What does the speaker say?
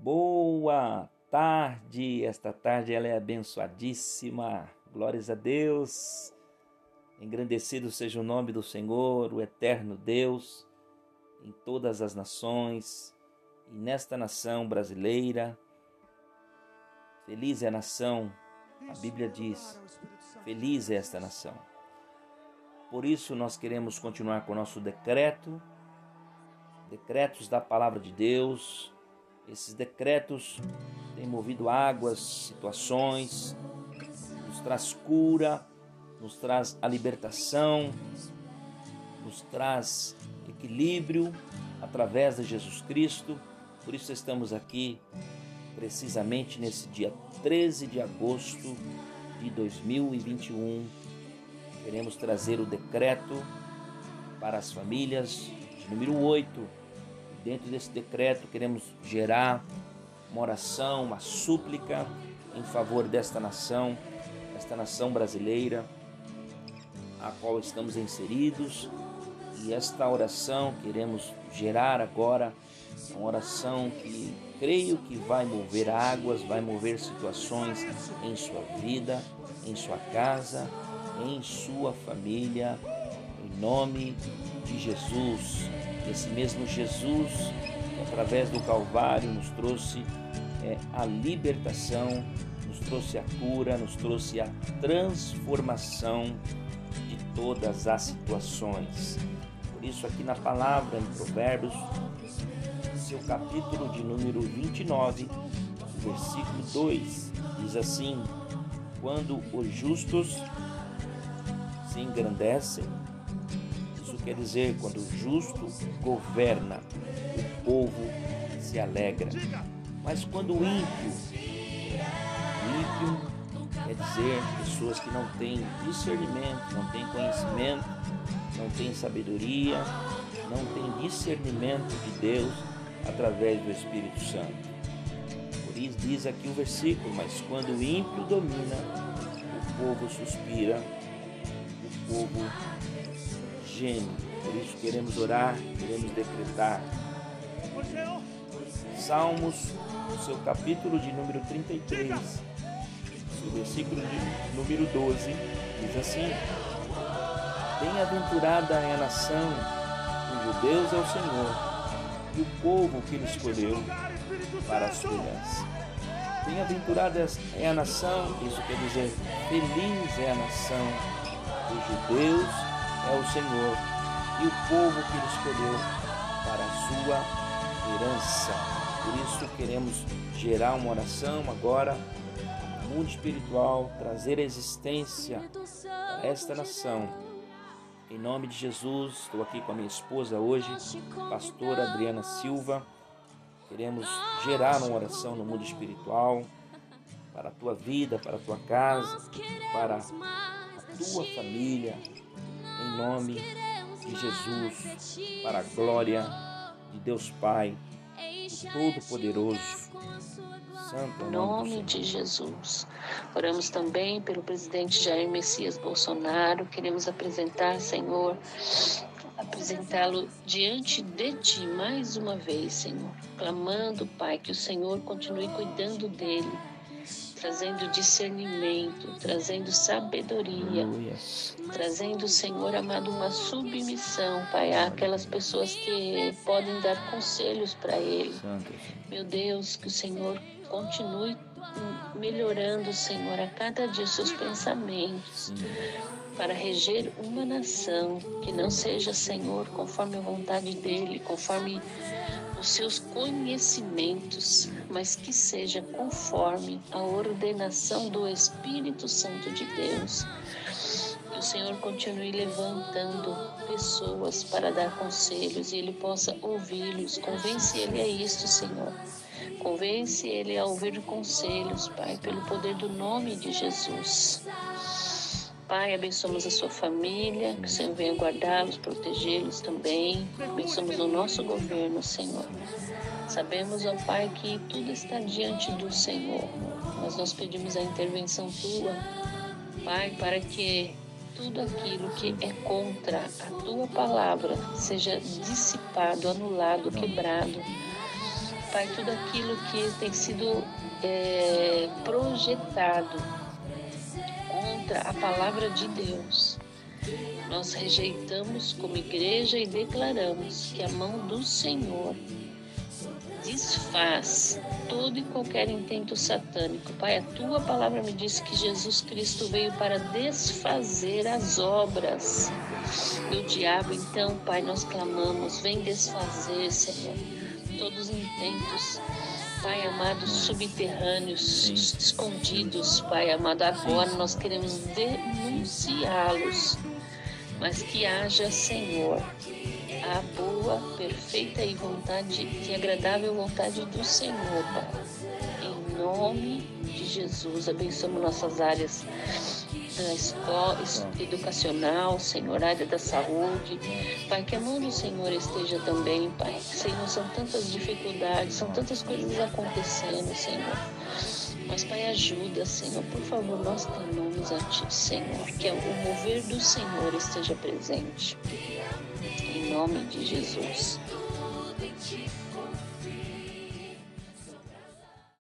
Boa tarde, esta tarde ela é abençoadíssima. Glórias a Deus. Engrandecido seja o nome do Senhor, o eterno Deus, em todas as nações e nesta nação brasileira. Feliz é a nação, a Bíblia diz, feliz é esta nação. Por isso nós queremos continuar com o nosso decreto, decretos da palavra de Deus. Esses decretos têm movido águas, situações, nos traz cura, nos traz a libertação, nos traz equilíbrio através de Jesus Cristo. Por isso estamos aqui precisamente nesse dia 13 de agosto de 2021. Queremos trazer o decreto para as famílias, número 8. Dentro desse decreto, queremos gerar uma oração, uma súplica em favor desta nação, esta nação brasileira a qual estamos inseridos. E esta oração queremos gerar agora, uma oração que creio que vai mover águas, vai mover situações em sua vida, em sua casa, em sua família, em nome de Jesus. Esse mesmo Jesus, que através do Calvário nos trouxe é, a libertação, nos trouxe a cura, nos trouxe a transformação todas as situações. Por isso, aqui na palavra, em Provérbios, seu capítulo de número 29, versículo 2, diz assim: Quando os justos se engrandecem, quer dizer, quando o justo governa, o povo se alegra. Mas quando o ímpio, ímpio quer dizer pessoas que não têm discernimento, não têm conhecimento, não têm sabedoria, não têm discernimento de Deus através do Espírito Santo. Por isso diz aqui o versículo, mas quando o ímpio domina, o povo suspira, o povo geme. Por isso queremos orar, queremos decretar. Salmos, seu capítulo de número 33, o versículo de número 12 diz assim: Bem-aventurada é a nação cujo Deus é o Senhor e o povo que ele escolheu para a sua. Bem-aventurada é a nação, isso quer dizer, feliz é a nação cujo Deus é o Senhor e o povo que ele escolheu para a sua herança. Por isso queremos gerar uma oração agora mundo espiritual, trazer existência a esta nação. Em nome de Jesus, estou aqui com a minha esposa hoje, pastora Adriana Silva. Queremos gerar uma oração no mundo espiritual para a tua vida, para a tua casa, para a tua família. Em nome de Jesus, para a glória de Deus Pai, Todo-Poderoso. Santo em nome de Jesus. Oramos também pelo presidente Jair Messias Bolsonaro. Queremos apresentar, Senhor, apresentá-lo diante de Ti mais uma vez, Senhor, clamando, Pai, que o Senhor continue cuidando dele trazendo discernimento, trazendo sabedoria, trazendo, Senhor amado, uma submissão, Pai, àquelas pessoas que podem dar conselhos para Ele. Meu Deus, que o Senhor continue melhorando, Senhor, a cada dia seus pensamentos. Para reger uma nação que não seja, Senhor, conforme a vontade dele, conforme os seus conhecimentos, mas que seja conforme a ordenação do Espírito Santo de Deus. Que o Senhor continue levantando pessoas para dar conselhos e ele possa ouvi-los. Convence ele a isto, Senhor. Convence ele a ouvir conselhos, Pai, pelo poder do nome de Jesus. Pai, abençoamos a sua família, que o Senhor venha guardá-los, protegê-los também. Abençoamos o nosso governo, Senhor. Sabemos, ó Pai, que tudo está diante do Senhor, mas nós pedimos a intervenção tua, Pai, para que tudo aquilo que é contra a tua palavra seja dissipado, anulado, quebrado Pai, tudo aquilo que tem sido é, projetado contra a palavra de Deus. Nós rejeitamos como igreja e declaramos que a mão do Senhor desfaz todo e qualquer intento satânico. Pai, a tua palavra me diz que Jesus Cristo veio para desfazer as obras do diabo. Então, Pai, nós clamamos, vem desfazer, Senhor, todos os intentos Pai amado, subterrâneos, escondidos, Pai amado. Agora nós queremos denunciá-los, mas que haja, Senhor, a boa, perfeita e vontade e agradável vontade do Senhor, Pai. Em nome de Jesus, abençoamos nossas áreas escola educacional, Senhor, área da saúde. Pai, que a mão do Senhor esteja também, Pai. Senhor, são tantas dificuldades, são tantas coisas acontecendo, Senhor. Mas, Pai, ajuda, Senhor. Por favor, nós clamamos a Ti, Senhor. Que o mover do Senhor esteja presente. Em nome de Jesus.